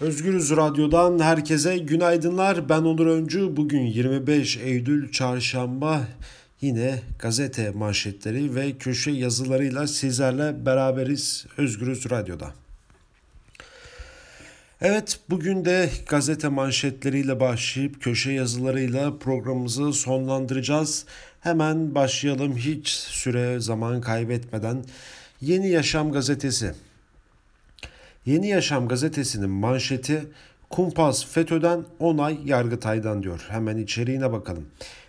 Özgürüz Radyo'dan herkese günaydınlar. Ben Onur Öncü. Bugün 25 Eylül Çarşamba yine gazete manşetleri ve köşe yazılarıyla sizlerle beraberiz Özgürüz Radyo'da. Evet bugün de gazete manşetleriyle başlayıp köşe yazılarıyla programımızı sonlandıracağız. Hemen başlayalım hiç süre zaman kaybetmeden. Yeni Yaşam gazetesi. Yeni Yaşam gazetesinin manşeti Kumpas FETÖ'den onay Yargıtay'dan diyor. Hemen içeriğine bakalım.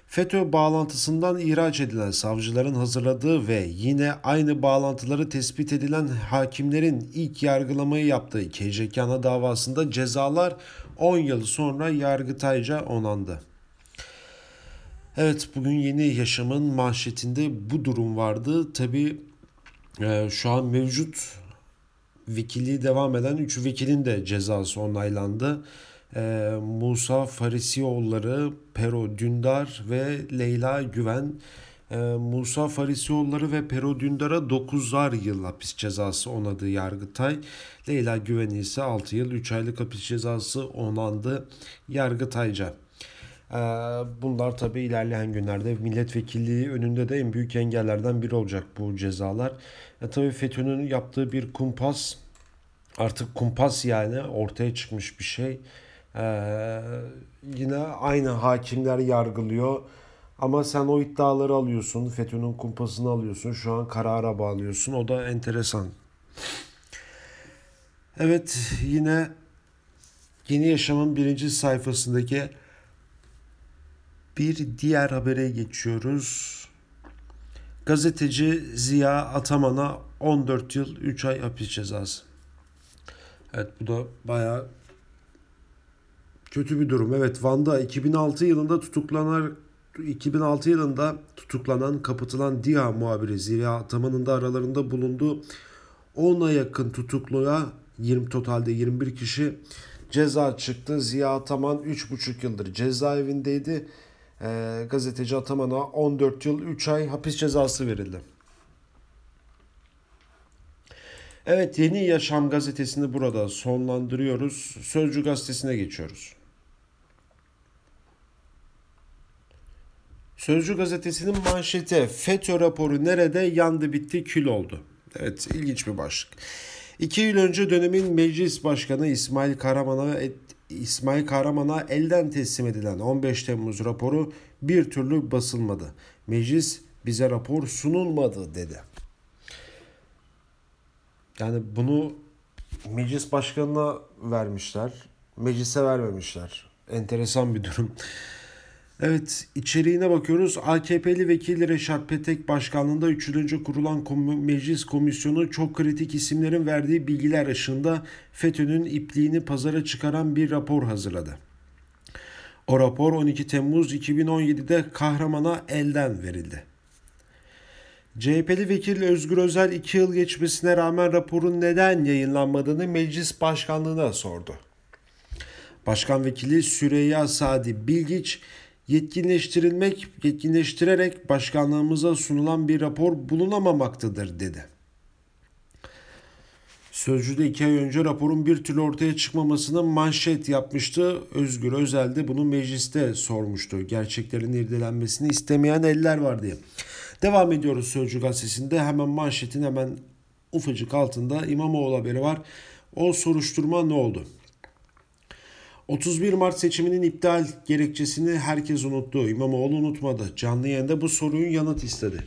FETÖ bağlantısından ihraç edilen savcıların hazırladığı ve yine aynı bağlantıları tespit edilen hakimlerin ilk yargılamayı yaptığı KCK'na davasında cezalar 10 yıl sonra Yargıtay'ca onandı. Evet bugün yeni yaşamın manşetinde bu durum vardı. Tabi e, şu an mevcut vekilliği devam eden 3 vekilin de cezası onaylandı. E, Musa Farisioğulları, Pero Dündar ve Leyla Güven. E, Musa Farisioğulları ve Pero Dündar'a 9'ar yıl hapis cezası onadı Yargıtay. Leyla Güven ise 6 yıl 3 aylık hapis cezası onandı Yargıtayca. Ee, bunlar tabii ilerleyen günlerde milletvekilliği önünde de en büyük engellerden biri olacak bu cezalar. E, tabii FETÖ'nün yaptığı bir kumpas artık kumpas yani ortaya çıkmış bir şey. Ee, yine aynı hakimler yargılıyor. Ama sen o iddiaları alıyorsun. FETÖ'nün kumpasını alıyorsun. Şu an karara bağlıyorsun. O da enteresan. Evet yine Yeni Yaşam'ın birinci sayfasındaki bir diğer habere geçiyoruz. Gazeteci Ziya Ataman'a 14 yıl 3 ay hapis cezası. Evet bu da baya kötü bir durum. Evet Van'da 2006 yılında tutuklanan 2006 yılında tutuklanan kapatılan DİHA muhabiri Ziya Ataman'ın da aralarında bulunduğu 10'a yakın tutukluya 20 totalde 21 kişi ceza çıktı. Ziya Ataman 3,5 yıldır cezaevindeydi e, gazeteci Ataman'a 14 yıl 3 ay hapis cezası verildi. Evet Yeni Yaşam gazetesini burada sonlandırıyoruz. Sözcü gazetesine geçiyoruz. Sözcü gazetesinin manşeti FETÖ raporu nerede yandı bitti kül oldu. Evet ilginç bir başlık. İki yıl önce dönemin meclis başkanı İsmail Karaman'a İsmail Kahraman'a elden teslim edilen 15 Temmuz raporu bir türlü basılmadı. Meclis bize rapor sunulmadı dedi. Yani bunu meclis başkanına vermişler. Meclise vermemişler. Enteresan bir durum. Evet içeriğine bakıyoruz. AKP'li vekil Reşat Petek başkanlığında 3. kurulan kom- meclis komisyonu çok kritik isimlerin verdiği bilgiler ışığında FETÖ'nün ipliğini pazara çıkaran bir rapor hazırladı. O rapor 12 Temmuz 2017'de kahramana elden verildi. CHP'li vekil Özgür Özel 2 yıl geçmesine rağmen raporun neden yayınlanmadığını meclis başkanlığına sordu. Başkan vekili Süreyya Sadi Bilgiç yetkinleştirilmek, yetkinleştirerek başkanlığımıza sunulan bir rapor bulunamamaktadır dedi. Sözcü'de iki ay önce raporun bir türlü ortaya çıkmamasını manşet yapmıştı. Özgür Özel de bunu mecliste sormuştu. Gerçeklerin irdelenmesini istemeyen eller var diye. Devam ediyoruz Sözcü gazetesinde. Hemen manşetin hemen ufacık altında İmamoğlu haberi var. O soruşturma ne oldu? 31 Mart seçiminin iptal gerekçesini herkes unuttu. İmamoğlu unutmadı. Canlı yayında bu sorunun yanıt istedi.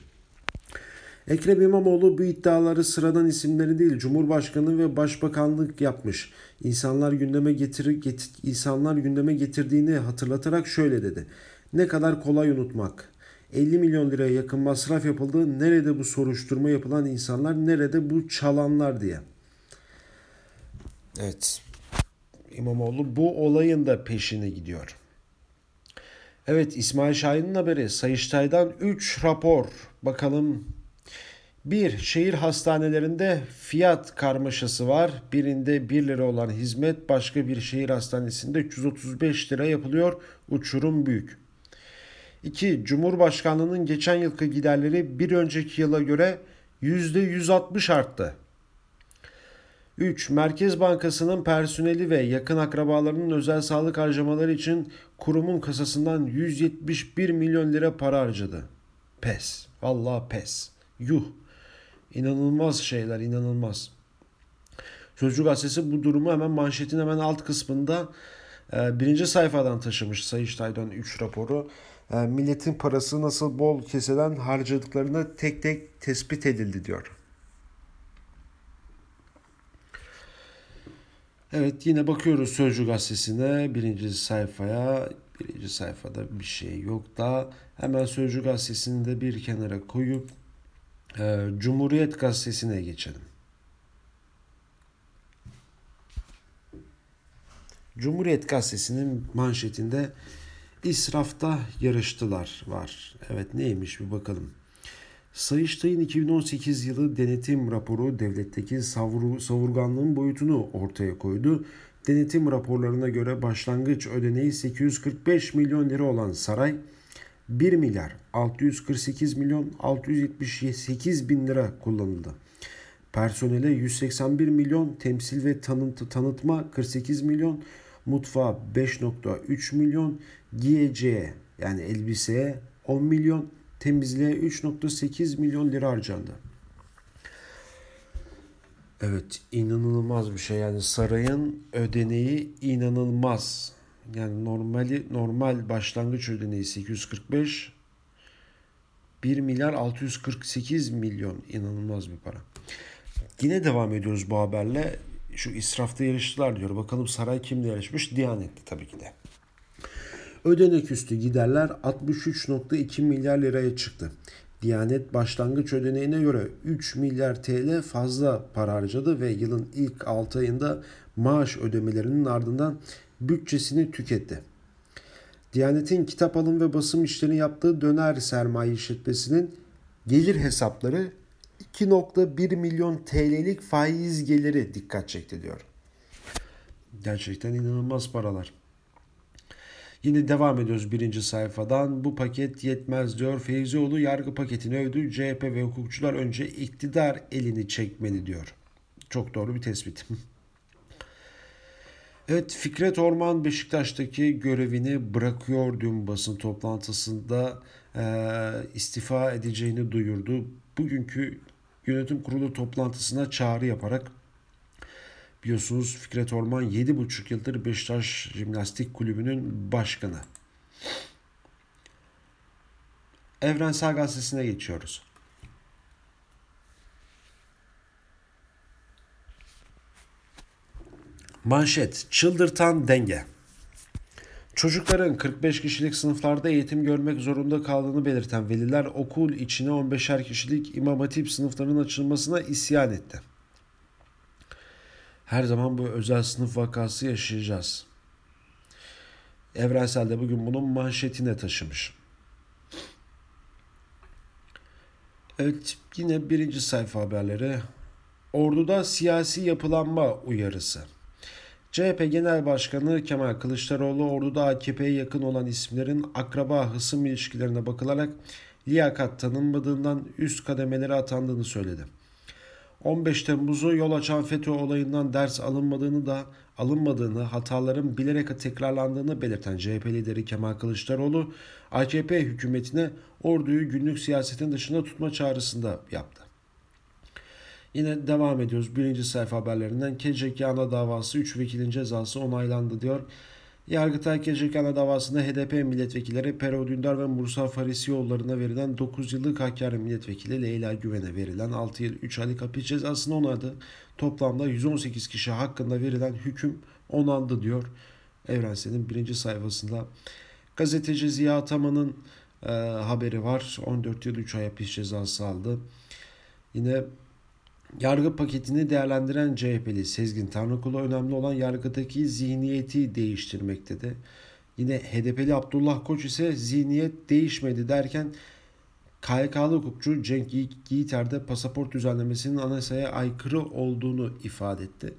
Ekrem İmamoğlu bu iddiaları sıradan isimleri değil Cumhurbaşkanı ve Başbakanlık yapmış. İnsanlar gündeme getir, getir insanlar gündeme getirdiğini hatırlatarak şöyle dedi. Ne kadar kolay unutmak. 50 milyon liraya yakın masraf yapıldı. Nerede bu soruşturma yapılan insanlar, nerede bu çalanlar diye. Evet. İmamoğlu bu olayın da peşine gidiyor. Evet İsmail Şahin'in haberi Sayıştay'dan 3 rapor. Bakalım bir, şehir hastanelerinde fiyat karmaşası var. Birinde 1 lira olan hizmet başka bir şehir hastanesinde 335 lira yapılıyor. Uçurum büyük. 2. Cumhurbaşkanlığının geçen yılki giderleri bir önceki yıla göre %160 arttı. 3. Merkez Bankası'nın personeli ve yakın akrabalarının özel sağlık harcamaları için kurumun kasasından 171 milyon lira para harcadı. Pes. Vallahi pes. Yuh. İnanılmaz şeyler, inanılmaz. Sözcü gazetesi bu durumu hemen manşetin hemen alt kısmında e, birinci sayfadan taşımış Sayıştay'dan 3 raporu. E, milletin parası nasıl bol keseden harcadıklarını tek tek tespit edildi diyor. Evet yine bakıyoruz Sözcü gazetesine birinci sayfaya. Birinci sayfada bir şey yok da hemen Sözcü gazetesini de bir kenara koyup e, Cumhuriyet gazetesine geçelim. Cumhuriyet gazetesinin manşetinde israfta yarıştılar var. Evet neymiş bir bakalım. Sayıştay'ın 2018 yılı denetim raporu devletteki savur, savurganlığın boyutunu ortaya koydu. Denetim raporlarına göre başlangıç ödeneği 845 milyon lira olan saray 1 milyar 648 milyon 678 bin lira kullanıldı. Personele 181 milyon, temsil ve tanıt, tanıtma 48 milyon, mutfağa 5.3 milyon, giyeceğe yani elbiseye 10 milyon, temizliğe 3.8 milyon lira harcandı. Evet inanılmaz bir şey yani sarayın ödeneği inanılmaz. Yani normali normal başlangıç ödeneği 845 1 milyar 648 milyon inanılmaz bir para. Yine devam ediyoruz bu haberle. Şu israfta yarıştılar diyor. Bakalım saray kimle yarışmış? Diyanetli tabii ki de. Ödenek üstü giderler 63.2 milyar liraya çıktı. Diyanet başlangıç ödeneğine göre 3 milyar TL fazla para harcadı ve yılın ilk 6 ayında maaş ödemelerinin ardından bütçesini tüketti. Diyanet'in kitap alım ve basım işlerini yaptığı döner sermaye işletmesinin gelir hesapları 2.1 milyon TL'lik faiz geliri dikkat çekti diyor. Gerçekten inanılmaz paralar. Yine devam ediyoruz birinci sayfadan. Bu paket yetmez diyor. Feyzioğlu yargı paketini övdü. CHP ve hukukçular önce iktidar elini çekmeli diyor. Çok doğru bir tespit. Evet Fikret Orman Beşiktaş'taki görevini bırakıyor dün basın toplantısında e, istifa edeceğini duyurdu. Bugünkü yönetim kurulu toplantısına çağrı yaparak biliyorsunuz Fikret Orman 7,5 yıldır Beşiktaş Jimnastik Kulübü'nün başkanı. Evrensel Gazetesi'ne geçiyoruz. Manşet Çıldırtan denge Çocukların 45 kişilik sınıflarda eğitim görmek zorunda kaldığını belirten veliler okul içine 15'er kişilik imam hatip sınıflarının açılmasına isyan etti. Her zaman bu özel sınıf vakası yaşayacağız. Evrensel de bugün bunun manşetine taşımış. Evet yine birinci sayfa haberleri. Orduda siyasi yapılanma uyarısı. CHP Genel Başkanı Kemal Kılıçdaroğlu orduda AKP'ye yakın olan isimlerin akraba hısım ilişkilerine bakılarak liyakat tanınmadığından üst kademelere atandığını söyledi. 15 Temmuz'u yol açan FETÖ olayından ders alınmadığını da alınmadığını, hataların bilerek tekrarlandığını belirten CHP lideri Kemal Kılıçdaroğlu, AKP hükümetine orduyu günlük siyasetin dışında tutma çağrısında yaptı. Yine devam ediyoruz. Birinci sayfa haberlerinden ana davası 3 vekilin cezası onaylandı diyor. Yargıtay Kecek ana davasında HDP milletvekilleri Pero Dündar ve Mursal Farisioğullarına verilen 9 yıllık Hakkari milletvekili Leyla Güven'e verilen 6 yıl 3 aylık hapis cezasını onadı. Toplamda 118 kişi hakkında verilen hüküm onandı diyor. Evrensel'in birinci sayfasında. Gazeteci Ziya Ataman'ın e, haberi var. 14 yıl 3 ay hapis cezası aldı. Yine Yargı paketini değerlendiren CHP'li Sezgin Tanrıkulu önemli olan yargıdaki zihniyeti değiştirmektedir. Yine HDP'li Abdullah Koç ise zihniyet değişmedi derken KYK'lı hukukçu Cenk Yiğiter de pasaport düzenlemesinin anayasaya aykırı olduğunu ifade etti.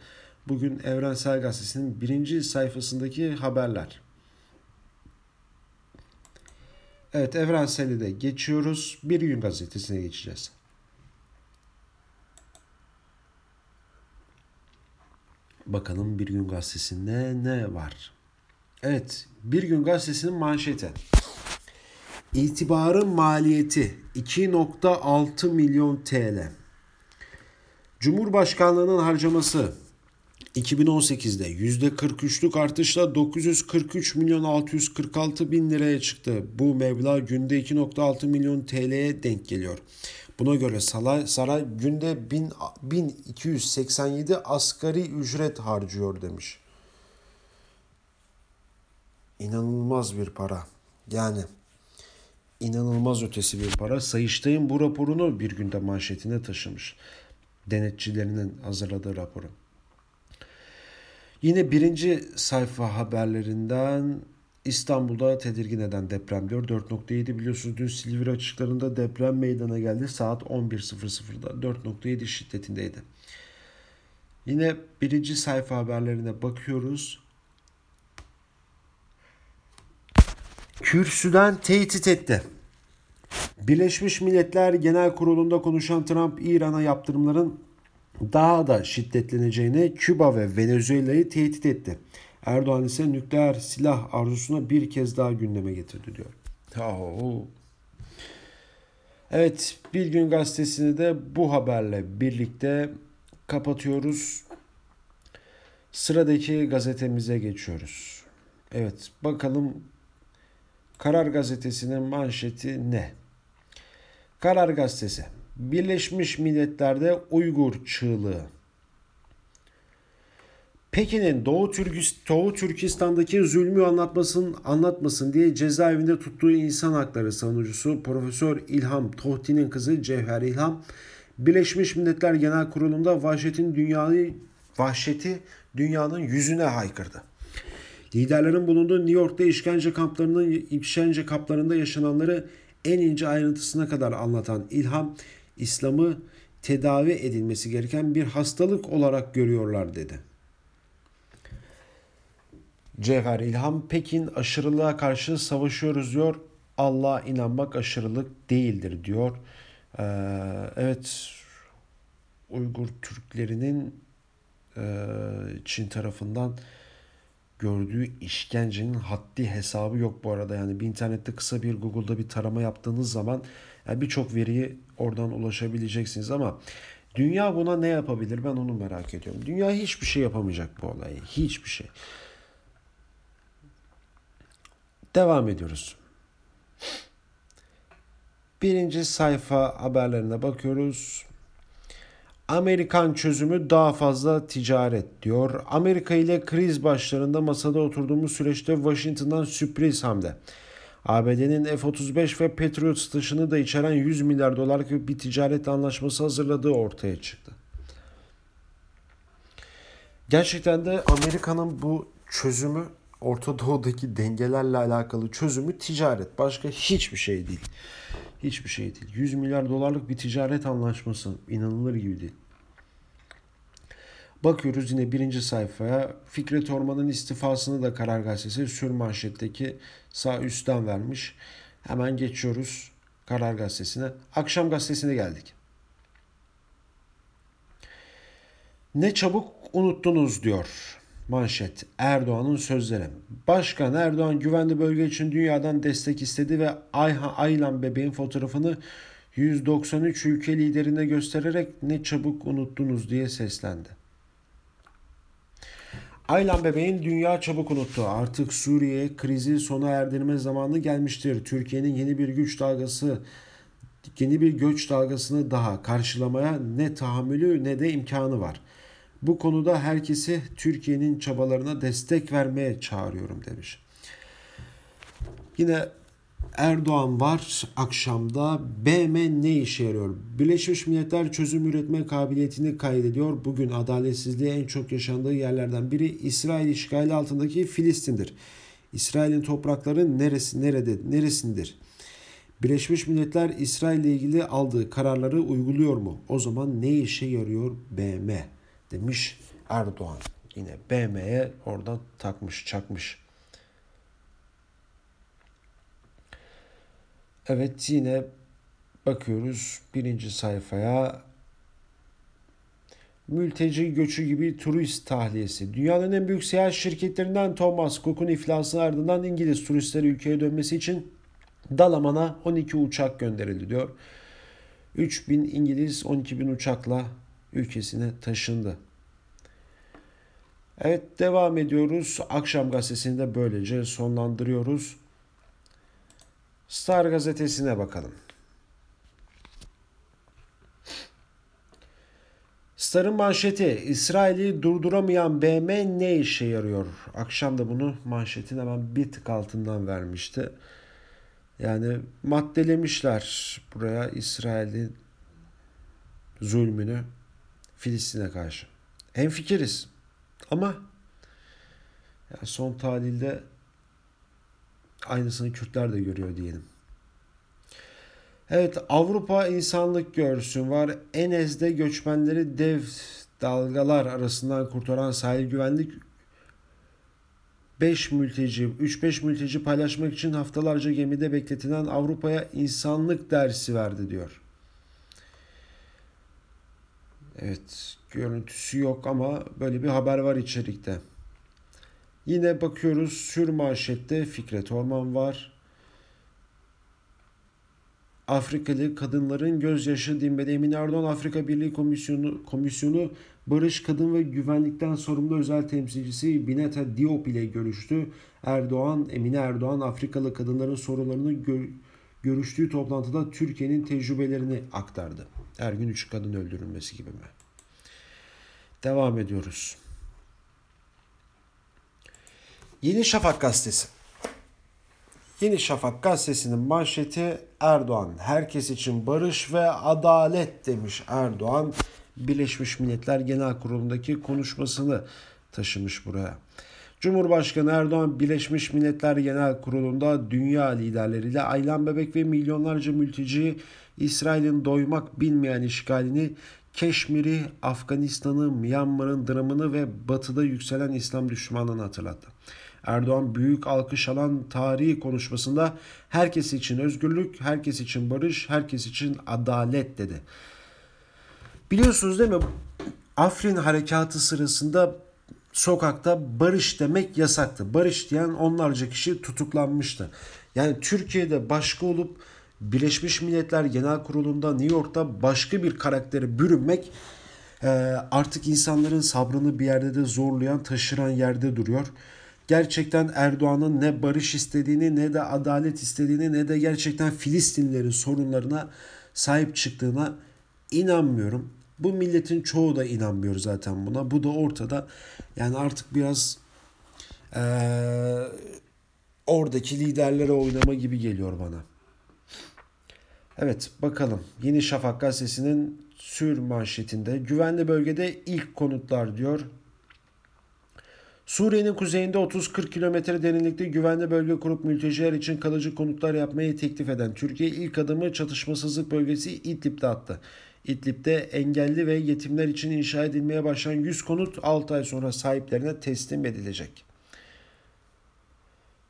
Bugün Evrensel Gazetesi'nin birinci sayfasındaki haberler. Evet Evrensel'i de geçiyoruz. Bir gün gazetesine geçeceğiz. Bakalım Bir Gün Gazetesi'nde ne var? Evet, Bir Gün Gazetesi'nin manşeti. İtibarın maliyeti 2.6 milyon TL. Cumhurbaşkanlığının harcaması 2018'de %43'lük artışla 943 milyon 646 bin liraya çıktı. Bu meblağ günde 2.6 milyon TL'ye denk geliyor. Buna göre saray, saray günde 1000, 1287 asgari ücret harcıyor demiş. İnanılmaz bir para. Yani inanılmaz ötesi bir para. Sayıştay'ın bu raporunu bir günde manşetine taşımış. Denetçilerinin hazırladığı raporu. Yine birinci sayfa haberlerinden İstanbul'da tedirgin eden deprem diyor. 4.7 biliyorsunuz dün Silivri açıklarında deprem meydana geldi. Saat 11.00'da 4.7 şiddetindeydi. Yine birinci sayfa haberlerine bakıyoruz. Kürsüden tehdit etti. Birleşmiş Milletler Genel Kurulu'nda konuşan Trump İran'a yaptırımların daha da şiddetleneceğini Küba ve Venezuela'yı tehdit etti. Erdoğan ise nükleer silah arzusuna bir kez daha gündeme getirdi diyor. Oh. Evet Bir Gün Gazetesi'ni de bu haberle birlikte kapatıyoruz. Sıradaki gazetemize geçiyoruz. Evet bakalım Karar Gazetesi'nin manşeti ne? Karar Gazetesi Birleşmiş Milletler'de Uygur çığlığı. Pekin'in Doğu, Türkist Doğu Türkistan'daki zulmü anlatmasın, anlatmasın diye cezaevinde tuttuğu insan hakları savunucusu Profesör İlham Tohti'nin kızı Cevher İlham, Birleşmiş Milletler Genel Kurulu'nda vahşetin dünyayı vahşeti dünyanın yüzüne haykırdı. Liderlerin bulunduğu New York'ta işkence kamplarının işkence kamplarında yaşananları en ince ayrıntısına kadar anlatan İlham, İslam'ı tedavi edilmesi gereken bir hastalık olarak görüyorlar dedi. Cevher İlham Pekin aşırılığa karşı savaşıyoruz diyor. Allah'a inanmak aşırılık değildir diyor. Ee, evet Uygur Türklerinin e, Çin tarafından gördüğü işkencenin haddi hesabı yok bu arada. Yani bir internette kısa bir Google'da bir tarama yaptığınız zaman yani birçok veriyi oradan ulaşabileceksiniz ama dünya buna ne yapabilir ben onu merak ediyorum. Dünya hiçbir şey yapamayacak bu olayı. Hiçbir şey. Devam ediyoruz. Birinci sayfa haberlerine bakıyoruz. Amerikan çözümü daha fazla ticaret diyor. Amerika ile kriz başlarında masada oturduğumuz süreçte Washington'dan sürpriz hamle. ABD'nin F-35 ve Patriot satışını da içeren 100 milyar dolarlık bir ticaret anlaşması hazırladığı ortaya çıktı. Gerçekten de Amerika'nın bu çözümü Orta Doğu'daki dengelerle alakalı çözümü ticaret. Başka hiçbir şey değil. Hiçbir şey değil. 100 milyar dolarlık bir ticaret anlaşması inanılır gibi değil. Bakıyoruz yine birinci sayfaya. Fikret Orman'ın istifasını da Karar Gazetesi sür manşetteki sağ üstten vermiş. Hemen geçiyoruz Karar Gazetesi'ne. Akşam Gazetesi'ne geldik. Ne çabuk unuttunuz diyor manşet. Erdoğan'ın sözleri. Başkan Erdoğan güvenli bölge için dünyadan destek istedi ve Ayha Aylan bebeğin fotoğrafını 193 ülke liderine göstererek ne çabuk unuttunuz diye seslendi. Aylan bebeğin dünya çabuk unuttu. Artık Suriye krizi sona erdirme zamanı gelmiştir. Türkiye'nin yeni bir güç dalgası yeni bir göç dalgasını daha karşılamaya ne tahammülü ne de imkanı var. Bu konuda herkesi Türkiye'nin çabalarına destek vermeye çağırıyorum demiş. Yine Erdoğan var akşamda. BM ne işe yarıyor? Birleşmiş Milletler çözüm üretme kabiliyetini kaydediyor. Bugün adaletsizliği en çok yaşandığı yerlerden biri İsrail işgali altındaki Filistin'dir. İsrail'in toprakları neresi nerede neresindir? Birleşmiş Milletler İsrail ile ilgili aldığı kararları uyguluyor mu? O zaman ne işe yarıyor BM? Demiş Erdoğan. Yine BM'ye oradan takmış, çakmış. Evet yine bakıyoruz birinci sayfaya. mülteci göçü gibi turist tahliyesi. Dünyanın en büyük seyahat şirketlerinden Thomas Cook'un iflasının ardından İngiliz turistleri ülkeye dönmesi için Dalaman'a 12 uçak gönderildi diyor. 3000 İngiliz 12.000 uçakla ülkesine taşındı. Evet devam ediyoruz. Akşam gazetesini de böylece sonlandırıyoruz. Star gazetesine bakalım. Star'ın manşeti İsrail'i durduramayan BM ne işe yarıyor? Akşam da bunu manşetin hemen bir tık altından vermişti. Yani maddelemişler buraya İsrail'in zulmünü Filistin'e karşı. En fikiriz ama yani son tahlilde aynısını Kürtler de görüyor diyelim. Evet Avrupa insanlık görsün var. Enes'de göçmenleri dev dalgalar arasından kurtaran sahil güvenlik 5 mülteci, 3-5 mülteci paylaşmak için haftalarca gemide bekletilen Avrupa'ya insanlık dersi verdi diyor. Evet, görüntüsü yok ama böyle bir haber var içerikte. Yine bakıyoruz sür manşette Fikret Orman var. Afrikalı kadınların gözyaşı dinmedi. Emin Erdoğan Afrika Birliği Komisyonu, Komisyonu Barış Kadın ve Güvenlikten sorumlu özel temsilcisi Bineta Diop ile görüştü. Erdoğan, Emine Erdoğan Afrikalı kadınların sorunlarını gö- görüştüğü toplantıda Türkiye'nin tecrübelerini aktardı. Her gün 3 kadın öldürülmesi gibi mi? Devam ediyoruz. Yeni Şafak gazetesi. Yeni Şafak gazetesinin manşeti Erdoğan herkes için barış ve adalet demiş Erdoğan. Birleşmiş Milletler Genel Kurulu'ndaki konuşmasını taşımış buraya. Cumhurbaşkanı Erdoğan Birleşmiş Milletler Genel Kurulu'nda dünya liderleriyle Aylan Bebek ve milyonlarca mülteci İsrail'in doymak bilmeyen işgalini, Keşmir'i, Afganistan'ı, Myanmar'ın dramını ve batıda yükselen İslam düşmanlığını hatırlattı. Erdoğan büyük alkış alan tarihi konuşmasında herkes için özgürlük, herkes için barış, herkes için adalet dedi. Biliyorsunuz değil mi? Afrin harekatı sırasında sokakta barış demek yasaktı. Barış diyen onlarca kişi tutuklanmıştı. Yani Türkiye'de başka olup Birleşmiş Milletler Genel Kurulu'nda New York'ta başka bir karaktere bürünmek artık insanların sabrını bir yerde de zorlayan, taşıran yerde duruyor gerçekten Erdoğan'ın ne barış istediğini ne de adalet istediğini ne de gerçekten Filistinlerin sorunlarına sahip çıktığına inanmıyorum. Bu milletin çoğu da inanmıyor zaten buna. Bu da ortada. Yani artık biraz ee, oradaki liderlere oynama gibi geliyor bana. Evet bakalım. Yeni Şafak gazetesinin sür manşetinde güvenli bölgede ilk konutlar diyor. Suriye'nin kuzeyinde 30-40 kilometre derinlikte güvenli bölge kurup mülteciler için kalıcı konutlar yapmayı teklif eden Türkiye ilk adımı çatışmasızlık bölgesi İdlib'de attı. İdlib'de engelli ve yetimler için inşa edilmeye başlayan 100 konut 6 ay sonra sahiplerine teslim edilecek.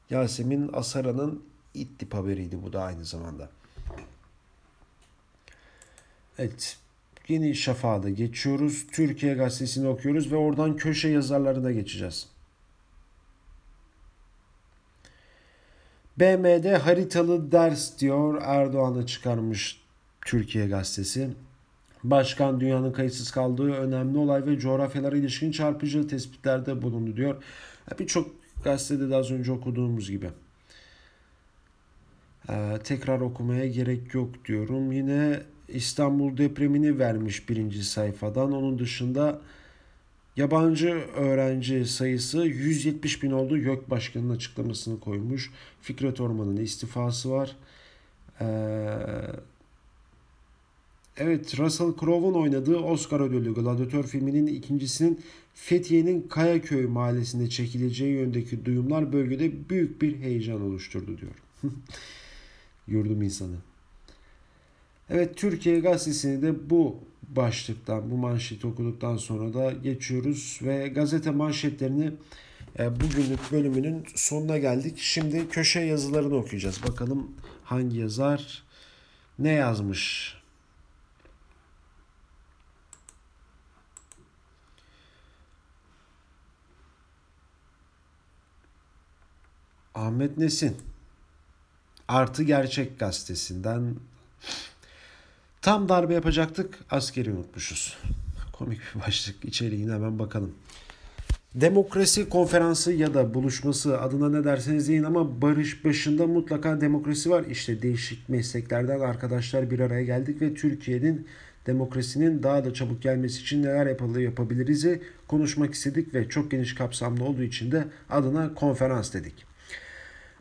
Yasemin Asara'nın İdlib haberiydi bu da aynı zamanda. Evet, Yeni Şafak'a geçiyoruz. Türkiye Gazetesi'ni okuyoruz ve oradan köşe yazarlarına geçeceğiz. BM'de haritalı ders diyor Erdoğan'a çıkarmış Türkiye Gazetesi. Başkan dünyanın kayıtsız kaldığı önemli olay ve coğrafyalara ilişkin çarpıcı tespitlerde bulundu diyor. Birçok gazetede de az önce okuduğumuz gibi. Ee, tekrar okumaya gerek yok diyorum. Yine İstanbul depremini vermiş birinci sayfadan. Onun dışında yabancı öğrenci sayısı 170 bin oldu. YÖK Başkanı'nın açıklamasını koymuş. Fikret Orman'ın istifası var. Ee, evet Russell Crowe'un oynadığı Oscar ödüllü Gladiator filminin ikincisinin Fethiye'nin Kayaköy mahallesinde çekileceği yöndeki duyumlar bölgede büyük bir heyecan oluşturdu diyor. Yurdum insanı. Evet Türkiye Gazetesi'ni de bu başlıktan, bu manşeti okuduktan sonra da geçiyoruz ve gazete manşetlerini e, bugünlük bölümünün sonuna geldik. Şimdi köşe yazılarını okuyacağız. Bakalım hangi yazar ne yazmış? Ahmet Nesin artı Gerçek gazetesinden tam darbe yapacaktık askeri unutmuşuz. Komik bir başlık içeriğine hemen bakalım. Demokrasi konferansı ya da buluşması adına ne derseniz deyin ama barış başında mutlaka demokrasi var. İşte değişik mesleklerden arkadaşlar bir araya geldik ve Türkiye'nin demokrasinin daha da çabuk gelmesi için neler yapılır yapabiliriz konuşmak istedik ve çok geniş kapsamlı olduğu için de adına konferans dedik.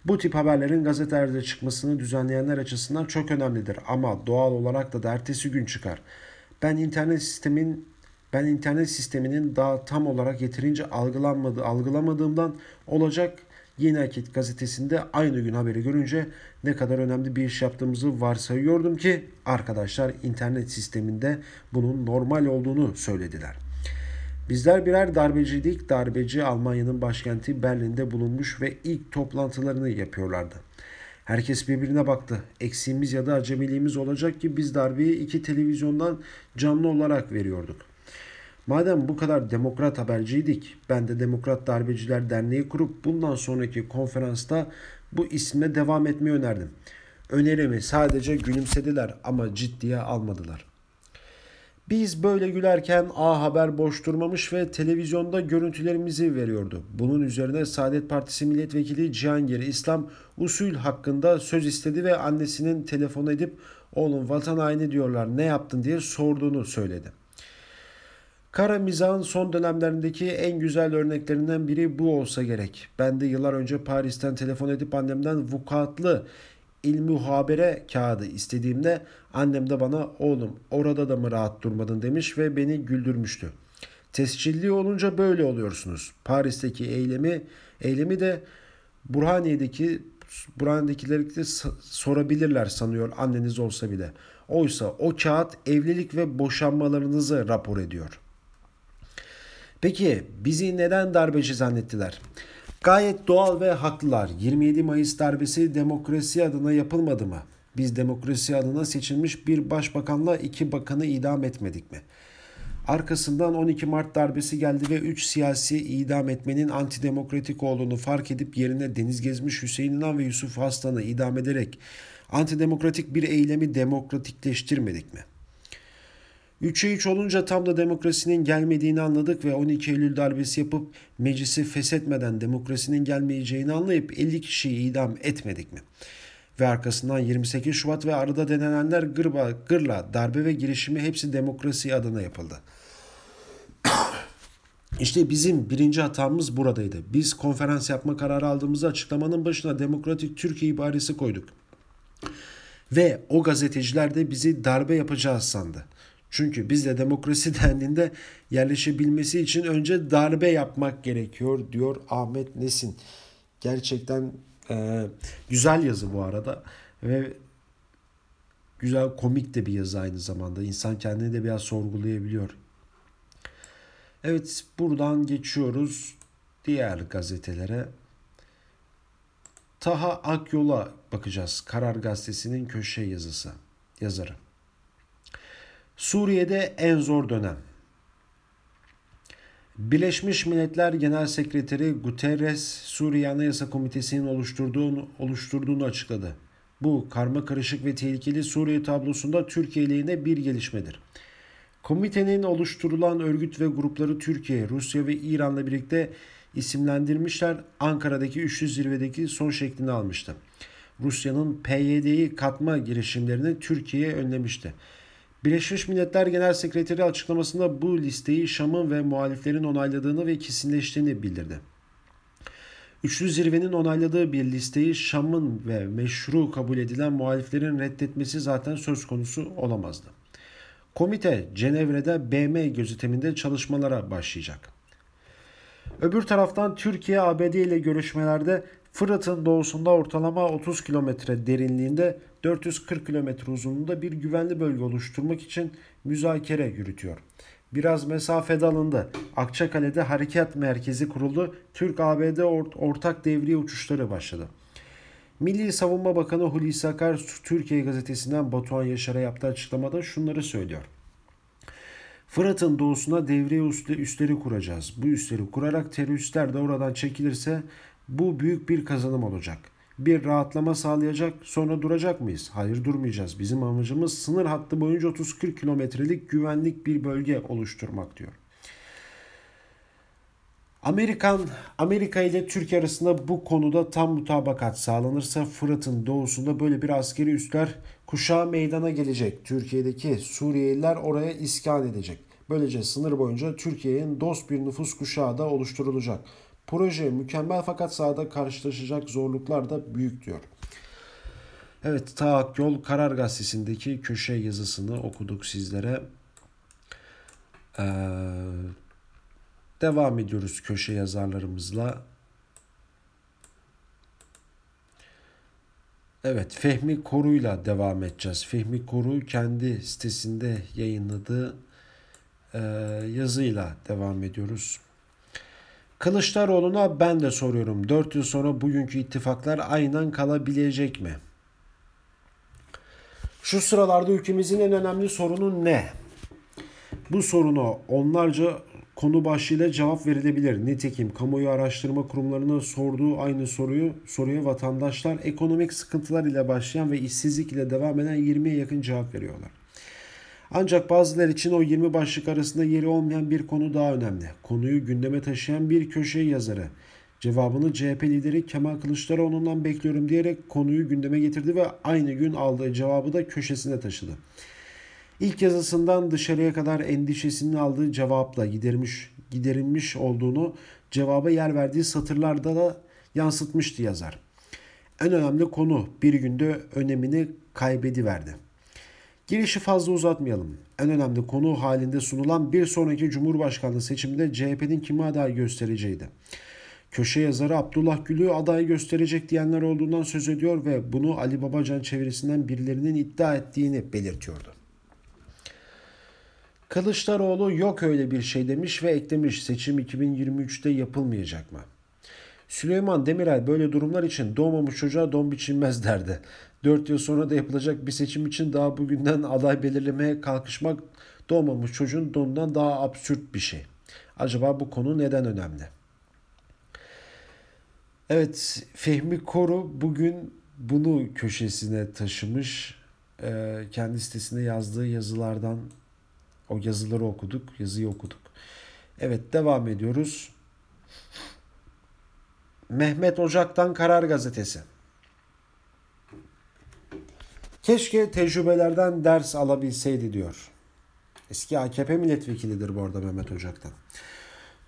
Bu tip haberlerin gazetelerde çıkmasını düzenleyenler açısından çok önemlidir ama doğal olarak da, da ertesi gün çıkar. Ben internet sistemin ben internet sisteminin daha tam olarak yeterince algılanmadı, algılamadığımdan olacak Yeni Akit gazetesinde aynı gün haberi görünce ne kadar önemli bir iş yaptığımızı varsayıyordum ki arkadaşlar internet sisteminde bunun normal olduğunu söylediler. Bizler birer darbeciydik. Darbeci Almanya'nın başkenti Berlin'de bulunmuş ve ilk toplantılarını yapıyorlardı. Herkes birbirine baktı. Eksiğimiz ya da acemiliğimiz olacak ki biz darbeyi iki televizyondan canlı olarak veriyorduk. Madem bu kadar demokrat haberciydik, ben de Demokrat Darbeciler Derneği kurup bundan sonraki konferansta bu isme devam etmeyi önerdim. Önerimi sadece gülümsediler ama ciddiye almadılar. Biz böyle gülerken A Haber boş durmamış ve televizyonda görüntülerimizi veriyordu. Bunun üzerine Saadet Partisi milletvekili Cihangir İslam usul hakkında söz istedi ve annesinin telefon edip oğlum vatan haini diyorlar ne yaptın diye sorduğunu söyledi. Kara mizahın son dönemlerindeki en güzel örneklerinden biri bu olsa gerek. Ben de yıllar önce Paris'ten telefon edip annemden vukuatlı ilmi habere kağıdı istediğimde annem de bana oğlum orada da mı rahat durmadın demiş ve beni güldürmüştü. Tescilli olunca böyle oluyorsunuz. Paris'teki eylemi eylemi de Burhaniye'deki Burhaniye'dekileri de sorabilirler sanıyor anneniz olsa bile. Oysa o kağıt evlilik ve boşanmalarınızı rapor ediyor. Peki bizi neden darbeci zannettiler? Gayet doğal ve haklılar. 27 Mayıs darbesi demokrasi adına yapılmadı mı? Biz demokrasi adına seçilmiş bir başbakanla iki bakanı idam etmedik mi? Arkasından 12 Mart darbesi geldi ve 3 siyasi idam etmenin antidemokratik olduğunu fark edip yerine Deniz Gezmiş, Hüseyin İnan ve Yusuf Aslan'ı idam ederek antidemokratik bir eylemi demokratikleştirmedik mi? 3'e 3 olunca tam da demokrasinin gelmediğini anladık ve 12 Eylül darbesi yapıp meclisi feshetmeden demokrasinin gelmeyeceğini anlayıp 50 kişiyi idam etmedik mi? Ve arkasından 28 Şubat ve arada denenenler gırba, gırla, darbe ve girişimi hepsi demokrasi adına yapıldı. İşte bizim birinci hatamız buradaydı. Biz konferans yapma kararı aldığımızda açıklamanın başına Demokratik Türkiye ibaresi koyduk. Ve o gazeteciler de bizi darbe yapacağız sandı. Çünkü bizde demokrasi dendiğinde yerleşebilmesi için önce darbe yapmak gerekiyor diyor Ahmet Nesin. Gerçekten e, güzel yazı bu arada ve güzel komik de bir yazı aynı zamanda. İnsan kendini de biraz sorgulayabiliyor. Evet buradan geçiyoruz diğer gazetelere. Taha Akyol'a bakacağız. Karar Gazetesi'nin köşe yazısı. Yazarı. Suriye'de en zor dönem. Birleşmiş Milletler Genel Sekreteri Guterres, Suriye Anayasa Komitesi'nin oluşturduğunu, oluşturduğunu açıkladı. Bu karma karışık ve tehlikeli Suriye tablosunda Türkiye lehine bir gelişmedir. Komitenin oluşturulan örgüt ve grupları Türkiye, Rusya ve İran'la birlikte isimlendirmişler. Ankara'daki üçlü zirvedeki son şeklini almıştı. Rusya'nın PYD'yi katma girişimlerini Türkiye önlemişti. Birleşmiş Milletler Genel Sekreteri açıklamasında bu listeyi Şam'ın ve muhaliflerin onayladığını ve kesinleştiğini bildirdi. Üçlü zirvenin onayladığı bir listeyi Şam'ın ve meşru kabul edilen muhaliflerin reddetmesi zaten söz konusu olamazdı. Komite Cenevre'de BM gözetiminde çalışmalara başlayacak. Öbür taraftan Türkiye ABD ile görüşmelerde Fırat'ın doğusunda ortalama 30 kilometre derinliğinde 440 kilometre uzunluğunda bir güvenli bölge oluşturmak için müzakere yürütüyor. Biraz mesafede alındı. Akçakale'de harekat merkezi kuruldu. Türk-ABD ortak devriye uçuşları başladı. Milli Savunma Bakanı Hulusi Akar Türkiye gazetesinden Batuhan Yaşar'a yaptığı açıklamada şunları söylüyor. Fırat'ın doğusuna devriye üsleri kuracağız. Bu üsleri kurarak teröristler de oradan çekilirse Bu büyük bir kazanım olacak. Bir rahatlama sağlayacak. Sonra duracak mıyız? Hayır durmayacağız. Bizim amacımız sınır hattı boyunca 30-40 kilometrelik güvenlik bir bölge oluşturmak diyor. Amerikan Amerika ile Türkiye arasında bu konuda tam mutabakat sağlanırsa Fırat'ın doğusunda böyle bir askeri üsler kuşağı meydana gelecek. Türkiye'deki Suriyeliler oraya iskan edecek. Böylece sınır boyunca Türkiye'nin dost bir nüfus kuşağı da oluşturulacak. Proje mükemmel fakat sahada karşılaşacak zorluklar da büyük diyor. Evet Ta Yol Karar Gazetesi'ndeki köşe yazısını okuduk sizlere. Ee, devam ediyoruz köşe yazarlarımızla. Evet Fehmi Koru'yla devam edeceğiz. Fehmi Koru kendi sitesinde yayınladığı e, yazıyla devam ediyoruz. Kılıçdaroğlu'na ben de soruyorum. 4 yıl sonra bugünkü ittifaklar aynen kalabilecek mi? Şu sıralarda ülkemizin en önemli sorunu ne? Bu soruna onlarca konu başlığıyla cevap verilebilir. Nitekim kamuoyu araştırma kurumlarına sorduğu aynı soruyu soruya vatandaşlar ekonomik sıkıntılar ile başlayan ve işsizlik ile devam eden 20'ye yakın cevap veriyorlar. Ancak bazılar için o 20 başlık arasında yeri olmayan bir konu daha önemli. Konuyu gündeme taşıyan bir köşe yazarı. Cevabını CHP lideri Kemal Kılıçdaroğlu'ndan bekliyorum diyerek konuyu gündeme getirdi ve aynı gün aldığı cevabı da köşesine taşıdı. İlk yazısından dışarıya kadar endişesinin aldığı cevapla gidermiş, giderilmiş olduğunu cevaba yer verdiği satırlarda da yansıtmıştı yazar. En önemli konu bir günde önemini kaybediverdi. Girişi fazla uzatmayalım. En önemli konu halinde sunulan bir sonraki Cumhurbaşkanlığı seçiminde CHP'nin kimi aday göstereceğiydi. Köşe yazarı Abdullah Gül'ü aday gösterecek diyenler olduğundan söz ediyor ve bunu Ali Babacan çevresinden birilerinin iddia ettiğini belirtiyordu. Kılıçdaroğlu yok öyle bir şey demiş ve eklemiş seçim 2023'te yapılmayacak mı? Süleyman Demirel böyle durumlar için doğmamış çocuğa don biçilmez derdi. 4 yıl sonra da yapılacak bir seçim için daha bugünden aday belirlemeye kalkışmak doğmamış çocuğun donundan daha absürt bir şey. Acaba bu konu neden önemli? Evet, Fehmi Koru bugün bunu köşesine taşımış. Ee, kendi sitesinde yazdığı yazılardan o yazıları okuduk, yazıyı okuduk. Evet, devam ediyoruz. Mehmet Ocak'tan Karar Gazetesi. Keşke tecrübelerden ders alabilseydi diyor. Eski AKP milletvekilidir bu arada Mehmet Ocak'tan.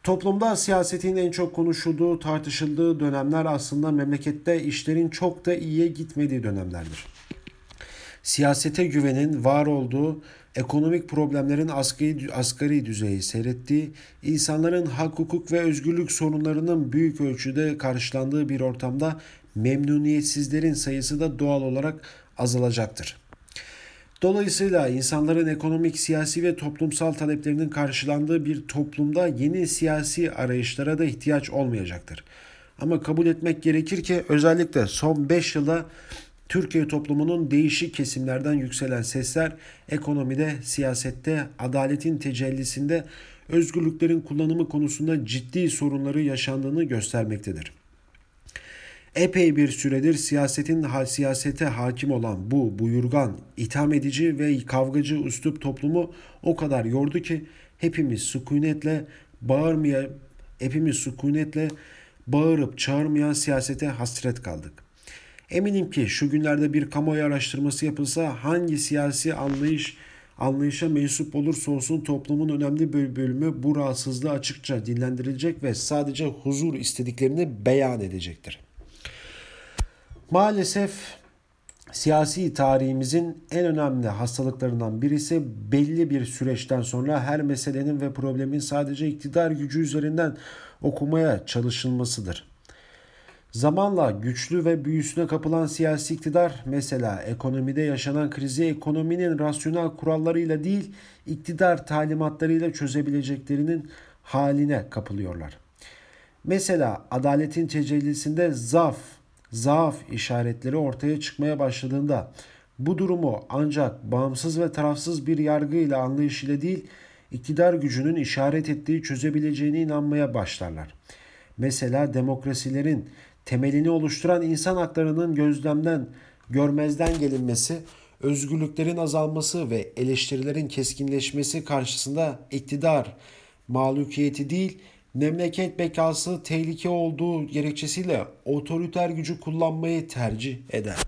Toplumda siyasetin en çok konuşulduğu, tartışıldığı dönemler aslında memlekette işlerin çok da iyiye gitmediği dönemlerdir. Siyasete güvenin var olduğu, ekonomik problemlerin asgari, asgari düzeyi seyrettiği, insanların hak, hukuk ve özgürlük sorunlarının büyük ölçüde karşılandığı bir ortamda memnuniyetsizlerin sayısı da doğal olarak azalacaktır. Dolayısıyla insanların ekonomik, siyasi ve toplumsal taleplerinin karşılandığı bir toplumda yeni siyasi arayışlara da ihtiyaç olmayacaktır. Ama kabul etmek gerekir ki özellikle son 5 yılda Türkiye toplumunun değişik kesimlerden yükselen sesler ekonomide, siyasette, adaletin tecellisinde, özgürlüklerin kullanımı konusunda ciddi sorunları yaşandığını göstermektedir. Epey bir süredir siyasetin siyasete hakim olan bu buyurgan, itham edici ve kavgacı üslup toplumu o kadar yordu ki hepimiz sükunetle bağırmaya, hepimiz sükunetle bağırıp çağırmayan siyasete hasret kaldık. Eminim ki şu günlerde bir kamuoyu araştırması yapılsa hangi siyasi anlayış anlayışa mensup olursa olsun toplumun önemli bir bölümü bu rahatsızlığı açıkça dinlendirilecek ve sadece huzur istediklerini beyan edecektir. Maalesef siyasi tarihimizin en önemli hastalıklarından birisi belli bir süreçten sonra her meselenin ve problemin sadece iktidar gücü üzerinden okumaya çalışılmasıdır. Zamanla güçlü ve büyüsüne kapılan siyasi iktidar mesela ekonomide yaşanan krizi ekonominin rasyonel kurallarıyla değil iktidar talimatlarıyla çözebileceklerinin haline kapılıyorlar. Mesela adaletin tecellisinde zaf, zaaf işaretleri ortaya çıkmaya başladığında bu durumu ancak bağımsız ve tarafsız bir yargı ile anlayış ile değil iktidar gücünün işaret ettiği çözebileceğine inanmaya başlarlar. Mesela demokrasilerin temelini oluşturan insan haklarının gözlemden, görmezden gelinmesi, özgürlüklerin azalması ve eleştirilerin keskinleşmesi karşısında iktidar mağlukiyeti değil, memleket bekası tehlike olduğu gerekçesiyle otoriter gücü kullanmayı tercih eder.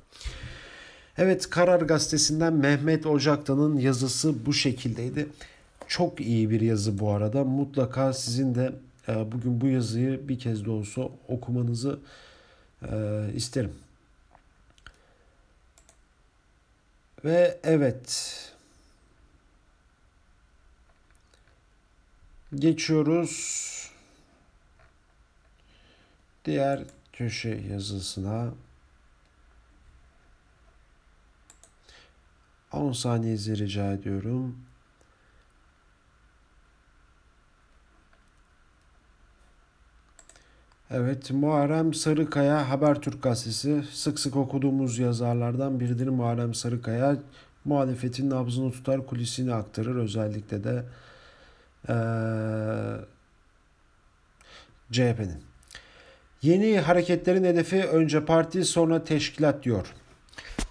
Evet Karar Gazetesi'nden Mehmet Ocaktan'ın yazısı bu şekildeydi. Çok iyi bir yazı bu arada. Mutlaka sizin de e, bugün bu yazıyı bir kez de olsa okumanızı e, isterim. Ve evet geçiyoruz diğer köşe yazısına. 10 saniyenizi rica ediyorum. Evet, Muharrem Sarıkaya Habertürk gazetesi sık sık okuduğumuz yazarlardan biridir. Muharrem Sarıkaya muhalefetin nabzını tutar, kulisini aktarır. Özellikle de ee, CHP'nin. Yeni hareketlerin hedefi önce parti sonra teşkilat diyor.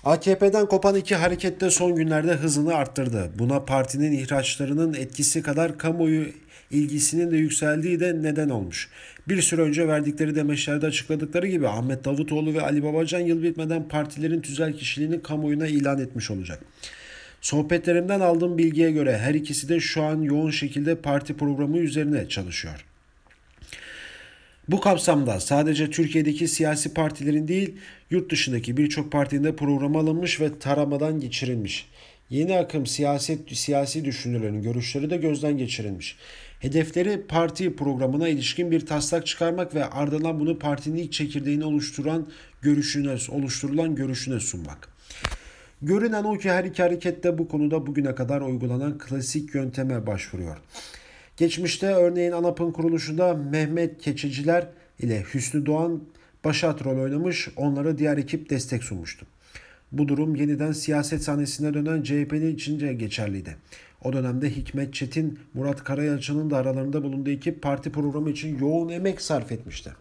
AKP'den kopan iki harekette son günlerde hızını arttırdı. Buna partinin ihraçlarının etkisi kadar kamuoyu ilgisinin de yükseldiği de neden olmuş. Bir süre önce verdikleri demeçlerde açıkladıkları gibi Ahmet Davutoğlu ve Ali Babacan yıl bitmeden partilerin tüzel kişiliğini kamuoyuna ilan etmiş olacak. Sohbetlerimden aldığım bilgiye göre her ikisi de şu an yoğun şekilde parti programı üzerine çalışıyor. Bu kapsamda sadece Türkiye'deki siyasi partilerin değil, yurt dışındaki birçok partinin de programı alınmış ve taramadan geçirilmiş. Yeni akım siyaset siyasi düşünürlerin görüşleri de gözden geçirilmiş. Hedefleri parti programına ilişkin bir taslak çıkarmak ve ardından bunu partinin ilk çekirdeğini oluşturan görüşüne, oluşturulan görüşüne sunmak. Görünen o ki her iki harekette bu konuda bugüne kadar uygulanan klasik yönteme başvuruyor. Geçmişte örneğin ANAP'ın kuruluşunda Mehmet Keçiciler ile Hüsnü Doğan başat rol oynamış, onlara diğer ekip destek sunmuştu. Bu durum yeniden siyaset sahnesine dönen CHP'li içince geçerliydi. O dönemde Hikmet Çetin, Murat Karayalçı'nın da aralarında bulunduğu ekip parti programı için yoğun emek sarf etmişti.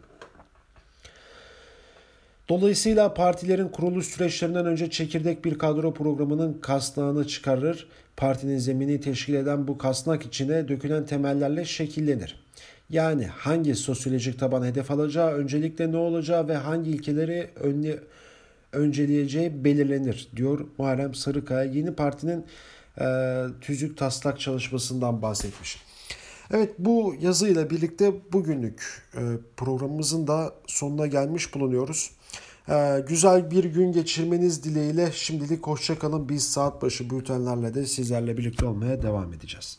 Dolayısıyla partilerin kuruluş süreçlerinden önce çekirdek bir kadro programının kasnağını çıkarır, partinin zemini teşkil eden bu kasnak içine dökülen temellerle şekillenir. Yani hangi sosyolojik taban hedef alacağı, öncelikle ne olacağı ve hangi ilkeleri önle, önceleyeceği belirlenir diyor Muharrem Sarıkaya. Yeni partinin e, tüzük taslak çalışmasından bahsetmiş. Evet bu yazıyla birlikte bugünlük e, programımızın da sonuna gelmiş bulunuyoruz. Ee, güzel bir gün geçirmeniz dileğiyle şimdilik hoşçakalın. Biz saat başı bültenlerle de sizlerle birlikte olmaya devam edeceğiz.